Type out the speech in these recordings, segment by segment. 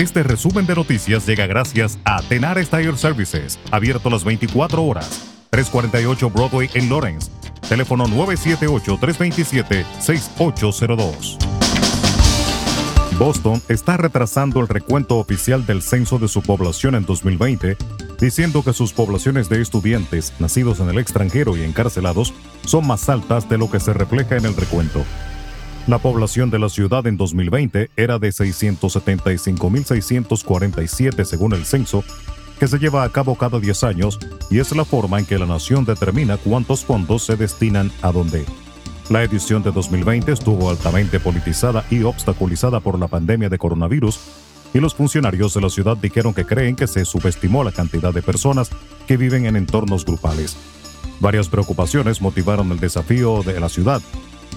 Este resumen de noticias llega gracias a Tenar Tire Services, abierto las 24 horas. 348 Broadway en Lawrence. Teléfono 978-327-6802. Boston está retrasando el recuento oficial del censo de su población en 2020, diciendo que sus poblaciones de estudiantes nacidos en el extranjero y encarcelados son más altas de lo que se refleja en el recuento. La población de la ciudad en 2020 era de 675.647 según el censo, que se lleva a cabo cada 10 años y es la forma en que la nación determina cuántos fondos se destinan a dónde. La edición de 2020 estuvo altamente politizada y obstaculizada por la pandemia de coronavirus, y los funcionarios de la ciudad dijeron que creen que se subestimó la cantidad de personas que viven en entornos grupales. Varias preocupaciones motivaron el desafío de la ciudad,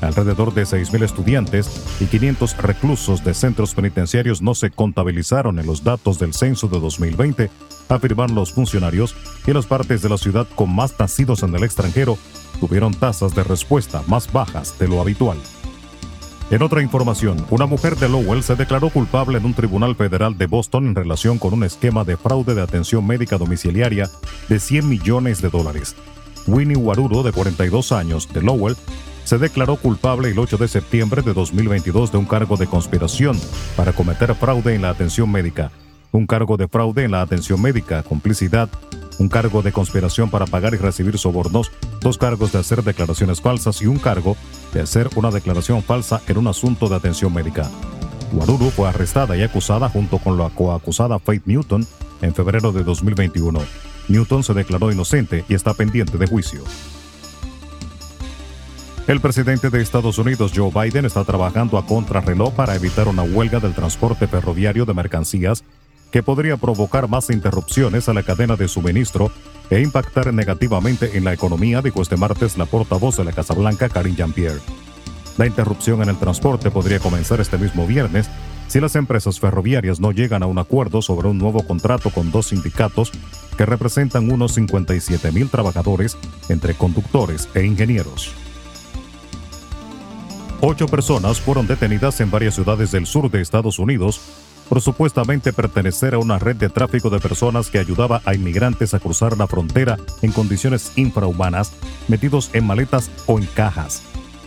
Alrededor de 6.000 estudiantes y 500 reclusos de centros penitenciarios no se contabilizaron en los datos del censo de 2020, afirmaron los funcionarios, y las partes de la ciudad con más nacidos en el extranjero tuvieron tasas de respuesta más bajas de lo habitual. En otra información, una mujer de Lowell se declaró culpable en un tribunal federal de Boston en relación con un esquema de fraude de atención médica domiciliaria de 100 millones de dólares. Winnie Waruro, de 42 años, de Lowell, se declaró culpable el 8 de septiembre de 2022 de un cargo de conspiración para cometer fraude en la atención médica, un cargo de fraude en la atención médica, complicidad, un cargo de conspiración para pagar y recibir sobornos, dos cargos de hacer declaraciones falsas y un cargo de hacer una declaración falsa en un asunto de atención médica. Waruru fue arrestada y acusada junto con la coacusada Faith Newton en febrero de 2021. Newton se declaró inocente y está pendiente de juicio. El presidente de Estados Unidos, Joe Biden, está trabajando a contrarreloj para evitar una huelga del transporte ferroviario de mercancías que podría provocar más interrupciones a la cadena de suministro e impactar negativamente en la economía, dijo este martes la portavoz de la Casa Blanca, Karine Jean-Pierre. La interrupción en el transporte podría comenzar este mismo viernes si las empresas ferroviarias no llegan a un acuerdo sobre un nuevo contrato con dos sindicatos que representan unos 57 mil trabajadores entre conductores e ingenieros. Ocho personas fueron detenidas en varias ciudades del sur de Estados Unidos por supuestamente pertenecer a una red de tráfico de personas que ayudaba a inmigrantes a cruzar la frontera en condiciones infrahumanas, metidos en maletas o en cajas.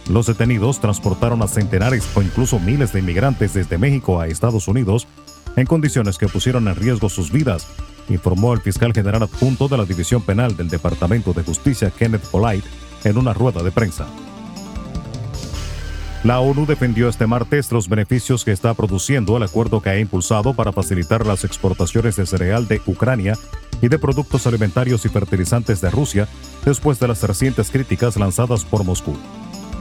Los detenidos transportaron a centenares o incluso miles de inmigrantes desde México a Estados Unidos en condiciones que pusieron en riesgo sus vidas, informó el fiscal general adjunto de la División Penal del Departamento de Justicia, Kenneth Polite, en una rueda de prensa. La ONU defendió este martes los beneficios que está produciendo el acuerdo que ha impulsado para facilitar las exportaciones de cereal de Ucrania y de productos alimentarios y fertilizantes de Rusia después de las recientes críticas lanzadas por Moscú.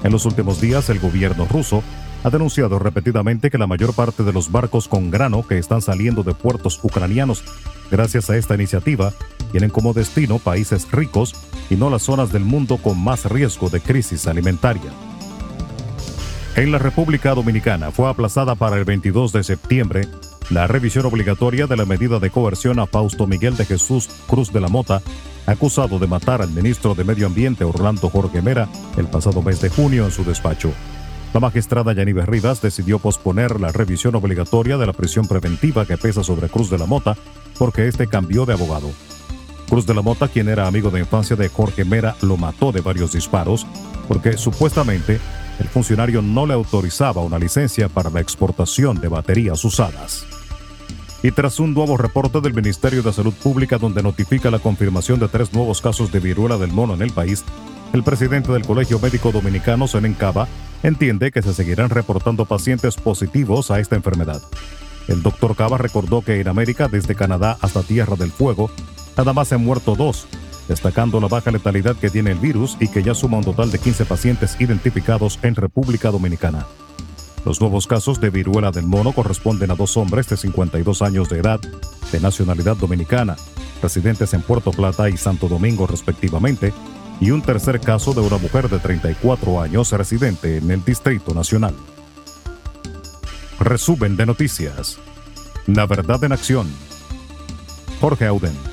En los últimos días, el gobierno ruso ha denunciado repetidamente que la mayor parte de los barcos con grano que están saliendo de puertos ucranianos gracias a esta iniciativa tienen como destino países ricos y no las zonas del mundo con más riesgo de crisis alimentaria en la República Dominicana fue aplazada para el 22 de septiembre la revisión obligatoria de la medida de coerción a Fausto Miguel de Jesús Cruz de la Mota, acusado de matar al ministro de Medio Ambiente Orlando Jorge Mera el pasado mes de junio en su despacho. La magistrada Yanive Rivas decidió posponer la revisión obligatoria de la prisión preventiva que pesa sobre Cruz de la Mota porque este cambió de abogado. Cruz de la Mota, quien era amigo de infancia de Jorge Mera, lo mató de varios disparos porque supuestamente el funcionario no le autorizaba una licencia para la exportación de baterías usadas. Y tras un nuevo reporte del Ministerio de Salud Pública donde notifica la confirmación de tres nuevos casos de viruela del mono en el país, el presidente del Colegio Médico Dominicano, Senen Cava, entiende que se seguirán reportando pacientes positivos a esta enfermedad. El doctor Cava recordó que en América, desde Canadá hasta Tierra del Fuego, nada más han muerto dos, destacando la baja letalidad que tiene el virus y que ya suma un total de 15 pacientes identificados en República Dominicana. Los nuevos casos de viruela del mono corresponden a dos hombres de 52 años de edad, de nacionalidad dominicana, residentes en Puerto Plata y Santo Domingo respectivamente, y un tercer caso de una mujer de 34 años residente en el Distrito Nacional. Resumen de noticias. La verdad en acción. Jorge Auden.